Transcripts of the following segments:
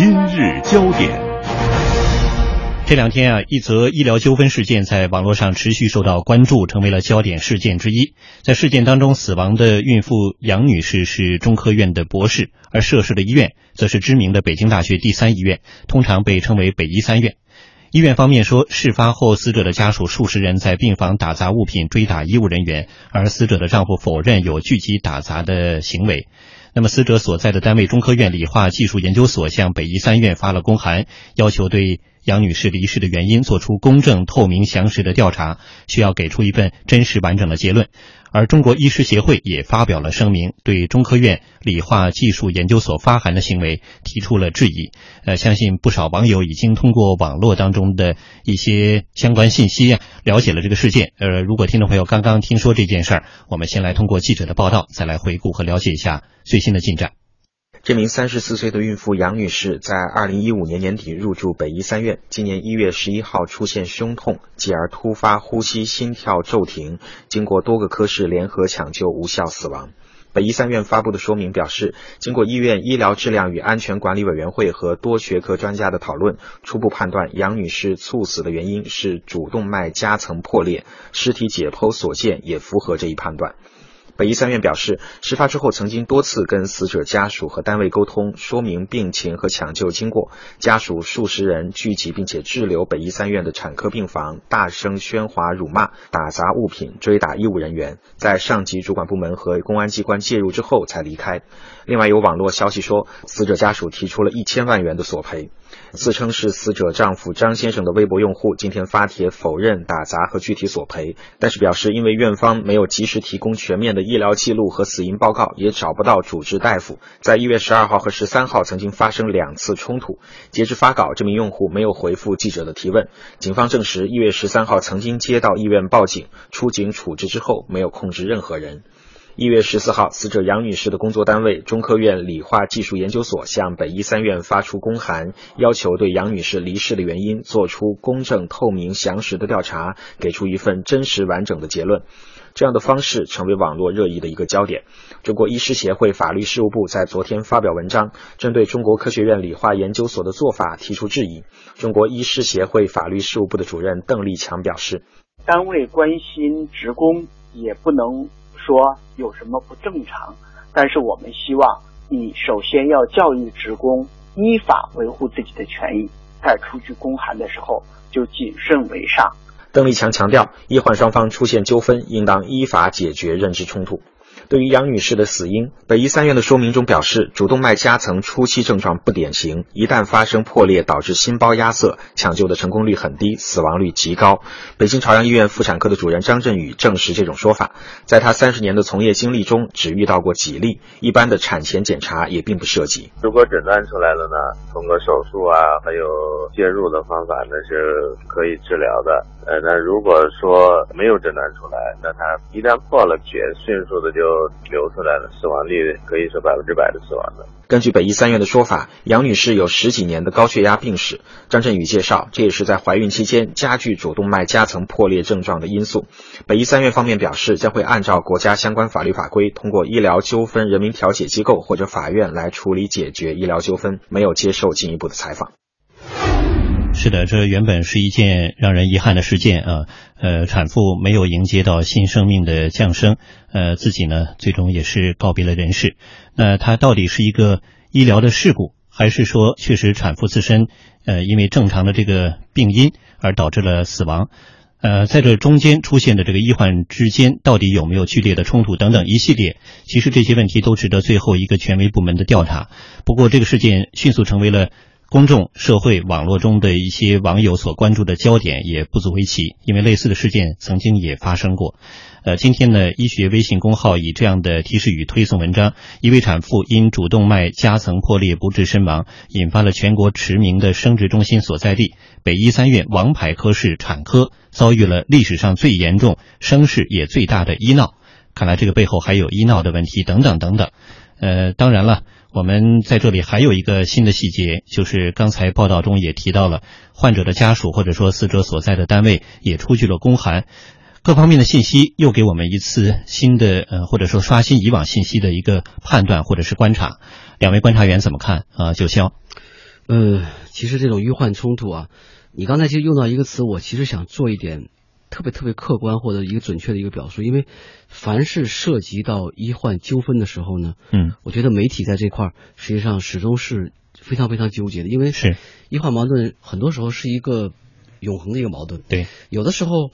今日焦点。这两天啊，一则医疗纠纷事件在网络上持续受到关注，成为了焦点事件之一。在事件当中死亡的孕妇杨女士是中科院的博士，而涉事的医院则是知名的北京大学第三医院，通常被称为北医三院。医院方面说，事发后死者的家属数十人在病房打砸物品、追打医务人员，而死者的丈夫否认有聚集打砸的行为。那么，死者所在的单位中科院理化技术研究所向北医三院发了公函，要求对杨女士离世的原因做出公正、透明、详实的调查，需要给出一份真实完整的结论。而中国医师协会也发表了声明，对中科院理化技术研究所发函的行为提出了质疑。呃，相信不少网友已经通过网络当中的一些相关信息啊了解了这个事件。呃，如果听众朋友刚刚听说这件事儿，我们先来通过记者的报道，再来回顾和了解一下最新的进展。这名三十四岁的孕妇杨女士在二零一五年年底入住北医三院，今年一月十一号出现胸痛，继而突发呼吸、心跳骤停，经过多个科室联合抢救无效死亡。北医三院发布的说明表示，经过医院医疗质量与安全管理委员会和多学科专家的讨论，初步判断杨女士猝死的原因是主动脉夹层破裂，尸体解剖所见也符合这一判断。北医三院表示，事发之后曾经多次跟死者家属和单位沟通，说明病情和抢救经过。家属数十人聚集并且滞留北医三院的产科病房，大声喧哗、辱骂、打砸物品、追打医务人员，在上级主管部门和公安机关介入之后才离开。另外，有网络消息说，死者家属提出了一千万元的索赔。自称是死者丈夫张先生的微博用户今天发帖否认打砸和具体索赔，但是表示因为院方没有及时提供全面的医疗记录和死因报告，也找不到主治大夫。在一月十二号和十三号曾经发生两次冲突。截至发稿，这名用户没有回复记者的提问。警方证实，一月十三号曾经接到医院报警，出警处置之后没有控制任何人。一月十四号，死者杨女士的工作单位中科院理化技术研究所向北医三院发出公函，要求对杨女士离世的原因做出公正、透明、详实的调查，给出一份真实完整的结论。这样的方式成为网络热议的一个焦点。中国医师协会法律事务部在昨天发表文章，针对中国科学院理化研究所的做法提出质疑。中国医师协会法律事务部的主任邓立强表示：“单位关心职工，也不能。”说有什么不正常，但是我们希望你首先要教育职工依法维护自己的权益，在出具公函的时候就谨慎为上。邓立强强调，医患双方出现纠纷，应当依法解决认知冲突。对于杨女士的死因，北医三院的说明中表示，主动脉夹层初期症状不典型，一旦发生破裂，导致心包压塞，抢救的成功率很低，死亡率极高。北京朝阳医院妇产科的主任张振宇证实这种说法，在他三十年的从业经历中，只遇到过几例，一般的产前检查也并不涉及。如果诊断出来了呢，通过手术啊，还有介入的方法，那是可以治疗的。呃，那如果说没有诊断出来，那他一旦破了，血迅速的就就流出来了，死亡率可以说百分之百的死亡的。根据北医三院的说法，杨女士有十几年的高血压病史。张振宇介绍，这也是在怀孕期间加剧主动脉夹层破裂症状的因素。北医三院方面表示，将会按照国家相关法律法规，通过医疗纠纷人民调解机构或者法院来处理解决医疗纠纷，没有接受进一步的采访。是的，这原本是一件让人遗憾的事件啊。呃，产妇没有迎接到新生命的降生，呃，自己呢最终也是告别了人世。那它到底是一个医疗的事故，还是说确实产妇自身呃因为正常的这个病因而导致了死亡？呃，在这中间出现的这个医患之间到底有没有剧烈的冲突等等一系列，其实这些问题都值得最后一个权威部门的调查。不过这个事件迅速成为了。公众、社会、网络中的一些网友所关注的焦点也不足为奇，因为类似的事件曾经也发生过。呃，今天呢，医学微信公号以这样的提示语推送文章：一位产妇因主动脉夹层破裂不治身亡，引发了全国驰名的生殖中心所在地北医三院王牌科室产科遭遇了历史上最严重、声势也最大的医闹。看来这个背后还有医闹的问题等等等等。呃，当然了。我们在这里还有一个新的细节，就是刚才报道中也提到了，患者的家属或者说死者所在的单位也出具了公函，各方面的信息又给我们一次新的呃或者说刷新以往信息的一个判断或者是观察。两位观察员怎么看啊？九霄。呃，其实这种医患冲突啊，你刚才其实用到一个词，我其实想做一点特别特别客观或者一个准确的一个表述，因为凡是涉及到医患纠纷的时候呢，嗯，我觉得媒体在这块儿实际上始终是非常非常纠结的，因为是。医患矛盾很多时候是一个永恒的一个矛盾，对，有的时候。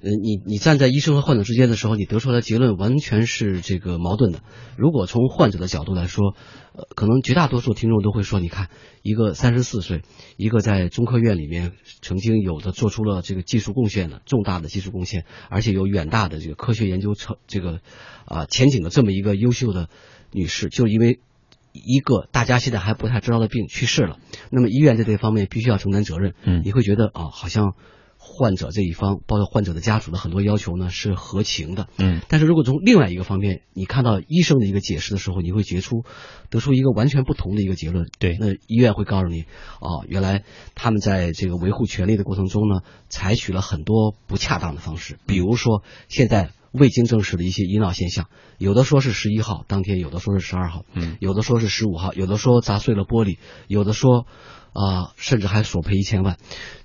呃，你你站在医生和患者之间的时候，你得出来的结论完全是这个矛盾的。如果从患者的角度来说，呃，可能绝大多数听众都会说，你看，一个三十四岁，一个在中科院里面曾经有的做出了这个技术贡献的重大的技术贡献，而且有远大的这个科学研究成这个啊前景的这么一个优秀的女士，就因为一个大家现在还不太知道的病去世了，那么医院在这方面必须要承担责任。嗯，你会觉得啊，好像。患者这一方，包括患者的家属的很多要求呢，是合情的。嗯，但是如果从另外一个方面，你看到医生的一个解释的时候，你会觉出得出一个完全不同的一个结论。对，那医院会告诉你，哦，原来他们在这个维护权利的过程中呢，采取了很多不恰当的方式，比如说现在未经证实的一些医闹现象，有的说是十一号当天，有的说是十二号，嗯，有的说是十五号，有的说砸碎了玻璃，有的说。啊，甚至还索赔一千万，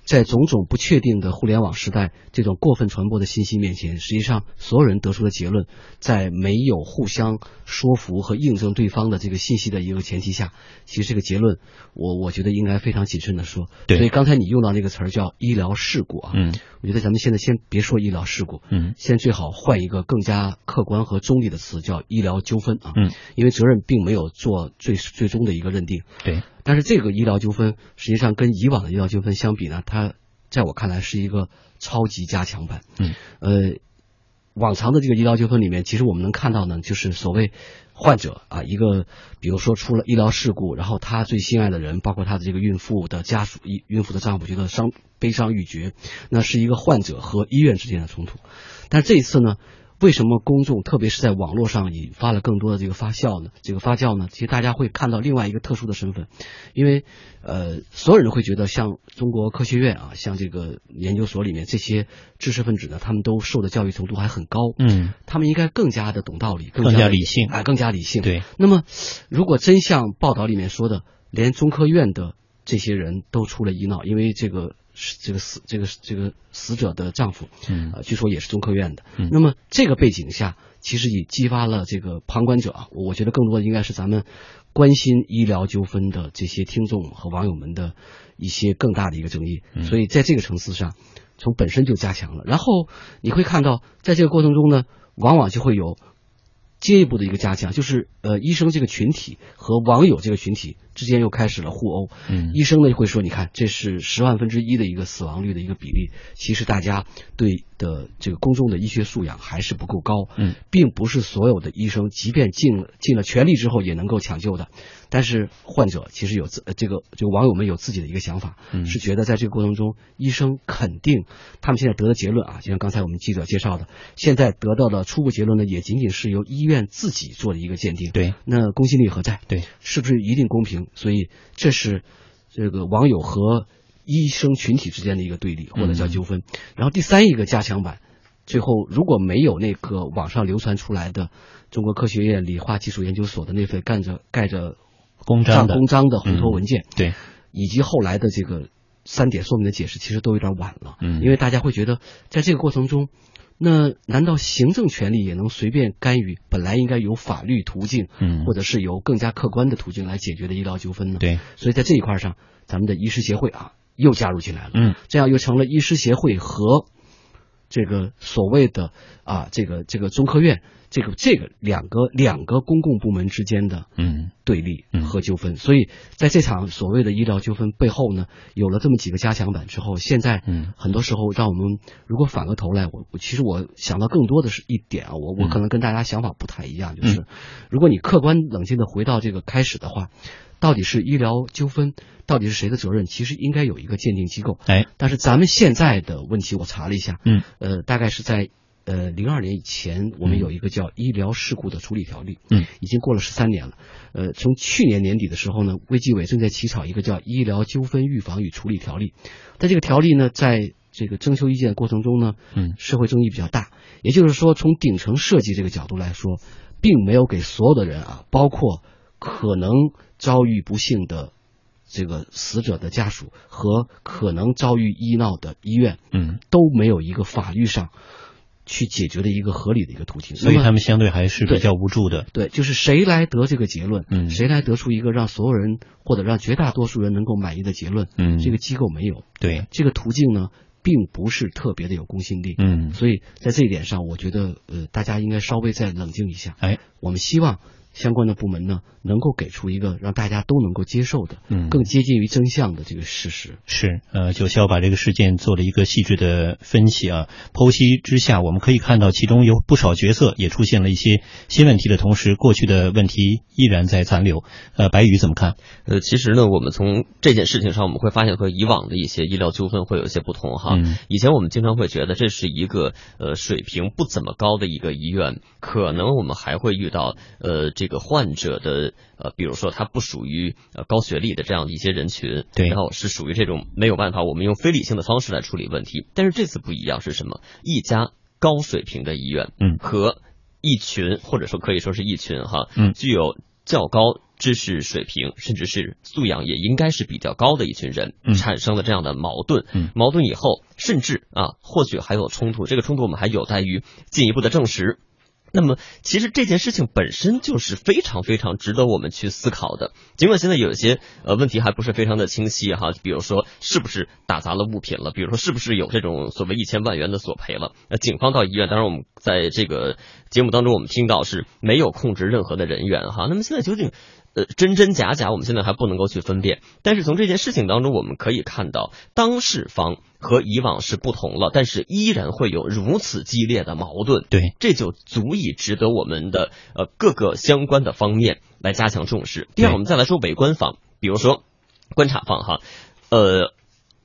在种种不确定的互联网时代，这种过分传播的信息面前，实际上所有人得出的结论，在没有互相说服和印证对方的这个信息的一个前提下，其实这个结论，我我觉得应该非常谨慎的说。对。所以刚才你用到那个词儿叫医疗事故啊，嗯，我觉得咱们现在先别说医疗事故，嗯，现在最好换一个更加客观和中立的词，叫医疗纠纷啊，嗯，因为责任并没有做最最终的一个认定。对。但是这个医疗纠纷实际上跟以往的医疗纠纷相比呢，它在我看来是一个超级加强版。嗯，呃，往常的这个医疗纠纷里面，其实我们能看到呢，就是所谓患者啊，一个比如说出了医疗事故，然后他最心爱的人，包括他的这个孕妇的家属、孕孕妇的丈夫，觉得伤悲伤欲绝，那是一个患者和医院之间的冲突。但这一次呢？为什么公众，特别是在网络上引发了更多的这个发酵呢？这个发酵呢，其实大家会看到另外一个特殊的身份，因为呃，所有人会觉得像中国科学院啊，像这个研究所里面这些知识分子呢，他们都受的教育程度还很高，嗯，他们应该更加的懂道理，更加理性，哎，更加理性。对。那么，如果真像报道里面说的，连中科院的这些人都出了医闹，因为这个。这个死这个这个死者的丈夫，嗯，呃，据说也是中科院的。嗯，那么这个背景下，其实也激发了这个旁观者啊，我觉得更多的应该是咱们关心医疗纠纷的这些听众和网友们的一些更大的一个争议。嗯，所以在这个层次上，从本身就加强了。然后你会看到，在这个过程中呢，往往就会有进一步的一个加强，就是呃，医生这个群体和网友这个群体。之间又开始了互殴，嗯，医生呢会说，你看这是十万分之一的一个死亡率的一个比例，其实大家对的这个公众的医学素养还是不够高，嗯，并不是所有的医生即便尽了尽了全力之后也能够抢救的，但是患者其实有自这个这个网友们有自己的一个想法，嗯，是觉得在这个过程中，医生肯定他们现在得的结论啊，就像刚才我们记者介绍的，现在得到的初步结论呢，也仅仅是由医院自己做的一个鉴定，对，那公信力何在？对，是不是一定公平？所以这是这个网友和医生群体之间的一个对立，或者叫纠纷。然后第三一个加强版，最后如果没有那个网上流传出来的中国科学院理化技术研究所的那份盖着盖着公章的公章的委托文件，对，以及后来的这个三点说明的解释，其实都有点晚了。嗯，因为大家会觉得在这个过程中。那难道行政权力也能随便干预本来应该由法律途径，嗯，或者是由更加客观的途径来解决的医疗纠纷呢？对，所以在这一块上，咱们的医师协会啊又加入进来了，嗯，这样又成了医师协会和这个所谓的啊这个这个中科院。这个这个两个两个公共部门之间的嗯。对立和纠纷，所以在这场所谓的医疗纠纷背后呢，有了这么几个加强版之后，现在嗯。很多时候让我们如果反过头来，我我其实我想到更多的是一点啊，我我可能跟大家想法不太一样，就是如果你客观冷静的回到这个开始的话，到底是医疗纠纷，到底是谁的责任？其实应该有一个鉴定机构，哎，但是咱们现在的问题我查了一下，嗯。呃，大概是在。呃，零二年以前，我们有一个叫医疗事故的处理条例，嗯，已经过了十三年了。呃，从去年年底的时候呢，卫计委正在起草一个叫医疗纠纷预防与处理条例。但这个条例呢，在这个征求意见过程中呢，嗯，社会争议比较大。也就是说，从顶层设计这个角度来说，并没有给所有的人啊，包括可能遭遇不幸的这个死者的家属和可能遭遇医闹的医院，嗯，都没有一个法律上去解决的一个合理的一个途径，所以他们相对还是比较无助的。对，就是谁来得这个结论，嗯，谁来得出一个让所有人或者让绝大多数人能够满意的结论，嗯，这个机构没有，对，这个途径呢，并不是特别的有公信力，嗯，所以在这一点上，我觉得呃，大家应该稍微再冷静一下，哎，我们希望。相关的部门呢，能够给出一个让大家都能够接受的，嗯，更接近于真相的这个事实。是，呃，九霄把这个事件做了一个细致的分析啊，剖析之下，我们可以看到其中有不少角色也出现了一些新问题的同时，过去的问题依然在残留。呃，白宇怎么看？呃，其实呢，我们从这件事情上，我们会发现和以往的一些医疗纠纷会有一些不同哈。嗯，以前我们经常会觉得这是一个呃水平不怎么高的一个医院，可能我们还会遇到呃这个患者。的呃，比如说他不属于呃高学历的这样的一些人群，对，然后是属于这种没有办法，我们用非理性的方式来处理问题。但是这次不一样是什么？一家高水平的医院，嗯，和一群或者说可以说是一群哈，嗯，具有较高知识水平，甚至是素养也应该是比较高的一群人，嗯，产生了这样的矛盾，嗯，矛盾以后，甚至啊，或许还有冲突。这个冲突我们还有待于进一步的证实。那么，其实这件事情本身就是非常非常值得我们去思考的。尽管现在有一些呃问题还不是非常的清晰哈，比如说是不是打砸了物品了，比如说是不是有这种所谓一千万元的索赔了。那警方到医院，当然我们在这个节目当中我们听到是没有控制任何的人员哈。那么现在究竟呃真真假假，我们现在还不能够去分辨。但是从这件事情当中，我们可以看到当事方。和以往是不同了，但是依然会有如此激烈的矛盾，对，这就足以值得我们的呃各个相关的方面来加强重视。第二，我们再来说围观方，比如说观察方哈，呃，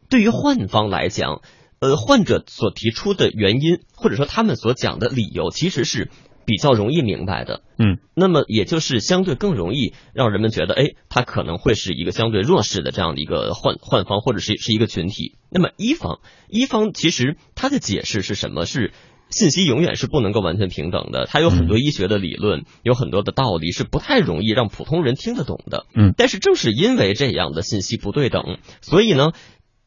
对于患方来讲，呃，患者所提出的原因或者说他们所讲的理由，其实是。比较容易明白的，嗯，那么也就是相对更容易让人们觉得，哎，他可能会是一个相对弱势的这样的一个患患方，或者是是一个群体。那么一方一方其实他的解释是什么？是信息永远是不能够完全平等的，它有很多医学的理论，有很多的道理是不太容易让普通人听得懂的，嗯。但是正是因为这样的信息不对等，所以呢，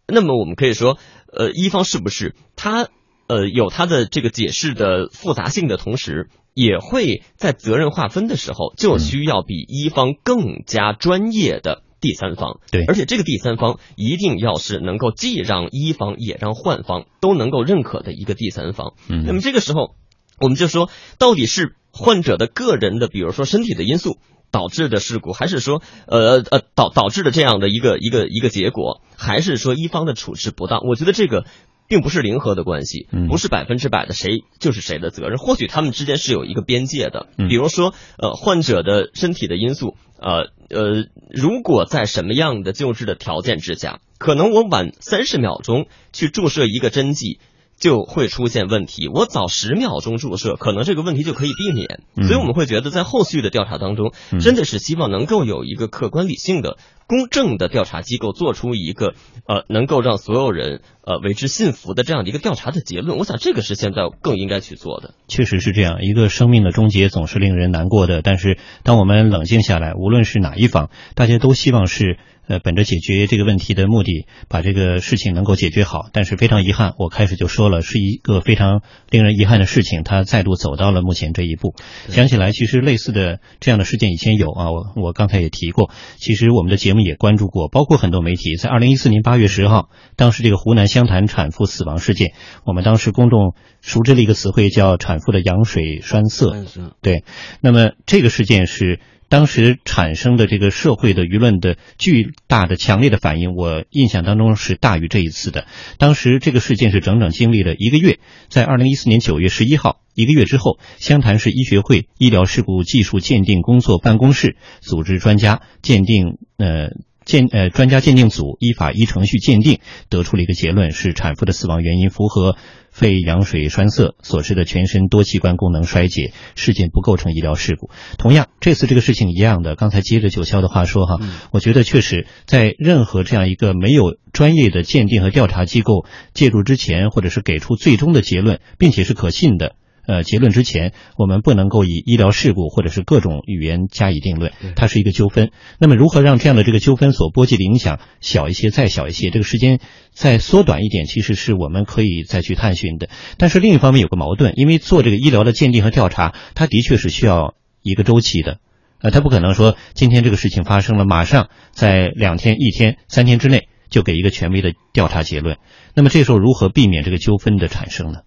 那么我们可以说，呃，一方是不是他呃有他的这个解释的复杂性的同时。也会在责任划分的时候，就需要比一方更加专业的第三方。对，而且这个第三方一定要是能够既让一方也让患方都能够认可的一个第三方。嗯，那么这个时候，我们就说，到底是患者的个人的，比如说身体的因素导致的事故，还是说，呃呃导导致的这样的一个一个一个结果，还是说一方的处置不当？我觉得这个。并不是零和的关系，不是百分之百的谁就是谁的责任。或许他们之间是有一个边界的，比如说，呃，患者的身体的因素，呃呃，如果在什么样的救治的条件之下，可能我晚三十秒钟去注射一个针剂。就会出现问题。我早十秒钟注射，可能这个问题就可以避免。所以我们会觉得，在后续的调查当中，真的是希望能够有一个客观理性的、公正的调查机构，做出一个呃能够让所有人呃为之信服的这样的一个调查的结论。我想这个是现在更应该去做的。确实是这样，一个生命的终结总是令人难过的。但是当我们冷静下来，无论是哪一方，大家都希望是。呃，本着解决这个问题的目的，把这个事情能够解决好。但是非常遗憾，我开始就说了，是一个非常令人遗憾的事情，它再度走到了目前这一步。想起来，其实类似的这样的事件以前有啊，我我刚才也提过。其实我们的节目也关注过，包括很多媒体在二零一四年八月十号，当时这个湖南湘潭产妇死亡事件，我们当时公众熟知了一个词汇叫产妇的羊水栓塞。对，那么这个事件是。当时产生的这个社会的舆论的巨大的强烈的反应，我印象当中是大于这一次的。当时这个事件是整整经历了一个月，在二零一四年九月十一号，一个月之后，湘潭市医学会医疗事故技术鉴定工作办公室组织专家鉴定，呃。鉴呃专家鉴定组依法依程序鉴定，得出了一个结论，是产妇的死亡原因符合肺羊水栓塞所致的全身多器官功能衰竭，事件不构成医疗事故。同样，这次这个事情一样的，刚才接着九霄的话说哈，我觉得确实在任何这样一个没有专业的鉴定和调查机构介入之前，或者是给出最终的结论，并且是可信的。呃结论之前，我们不能够以医疗事故或者是各种语言加以定论，它是一个纠纷。那么如何让这样的这个纠纷所波及的影响小一些，再小一些，这个时间再缩短一点，其实是我们可以再去探寻的。但是另一方面有个矛盾，因为做这个医疗的鉴定和调查，它的确是需要一个周期的。呃，他不可能说今天这个事情发生了，马上在两天、一天、三天之内就给一个权威的调查结论。那么这时候如何避免这个纠纷的产生呢？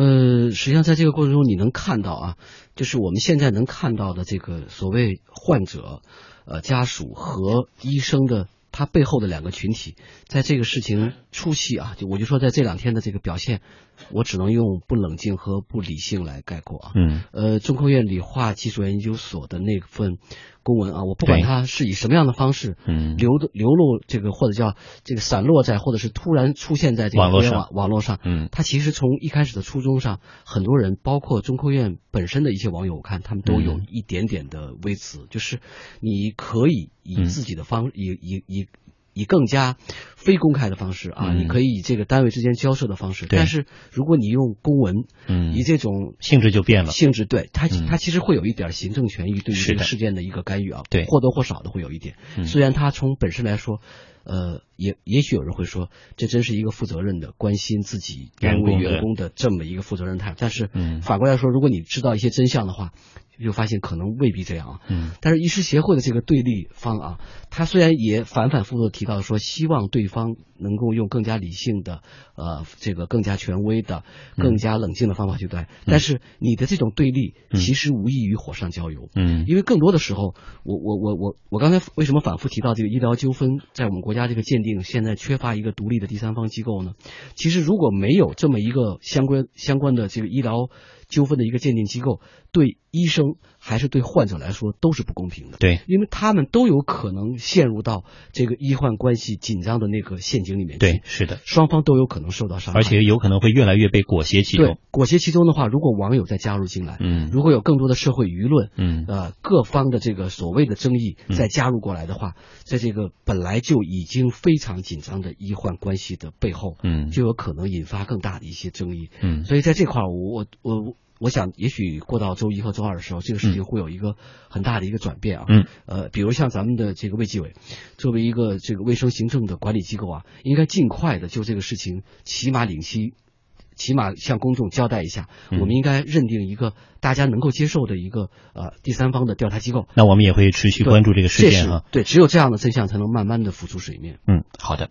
呃，实际上在这个过程中，你能看到啊，就是我们现在能看到的这个所谓患者、呃家属和医生的他背后的两个群体，在这个事情初期啊，就我就说在这两天的这个表现。我只能用不冷静和不理性来概括啊。嗯。呃，中科院理化技术研究所的那份公文啊，我不管它是以什么样的方式，嗯，流的流露这个或者叫这个散落在或者是突然出现在这个互联网网络上，嗯，它其实从一开始的初衷上，很多人包括中科院本身的一些网友，我看他们都有一点点的微词，就是你可以以自己的方以以以。以更加非公开的方式啊，你可以以这个单位之间交涉的方式，但是如果你用公文，嗯，以这种性质就变了，性质对它它其实会有一点行政权益对于这个事件的一个干预啊，对，或多或少的会有一点，虽然它从本身来说，呃，也也许有人会说，这真是一个负责任的关心自己单位员工的这么一个负责任态度，但是反过来说，如果你知道一些真相的话。就发现可能未必这样啊，嗯，但是医师协会的这个对立方啊，他虽然也反反复复提到说，希望对方能够用更加理性的，呃，这个更加权威的、更加冷静的方法去对，但是你的这种对立其实无异于火上浇油，嗯，因为更多的时候，我我我我我刚才为什么反复提到这个医疗纠纷在我们国家这个鉴定现在缺乏一个独立的第三方机构呢？其实如果没有这么一个相关相关的这个医疗。纠纷的一个鉴定机构，对医生还是对患者来说都是不公平的。对，因为他们都有可能陷入到这个医患关系紧张的那个陷阱里面去。对，是的，双方都有可能受到伤害，而且有可能会越来越被裹挟其中。裹挟其中的话，如果网友再加入进来，嗯，如果有更多的社会舆论，嗯，呃，各方的这个所谓的争议再加入过来的话，在这个本来就已经非常紧张的医患关系的背后，嗯，就有可能引发更大的一些争议。嗯，所以在这块儿，我我我。我想，也许过到周一和周二的时候，这个事情会有一个很大的一个转变啊。嗯。呃，比如像咱们的这个卫计委，作为一个这个卫生行政的管理机构啊，应该尽快的就这个事情，起码领期，起码向公众交代一下。我们应该认定一个大家能够接受的一个呃第三方的调查机构。那我们也会持续关注这个事件啊。对，只有这样的真相才能慢慢的浮出水面。嗯，好的。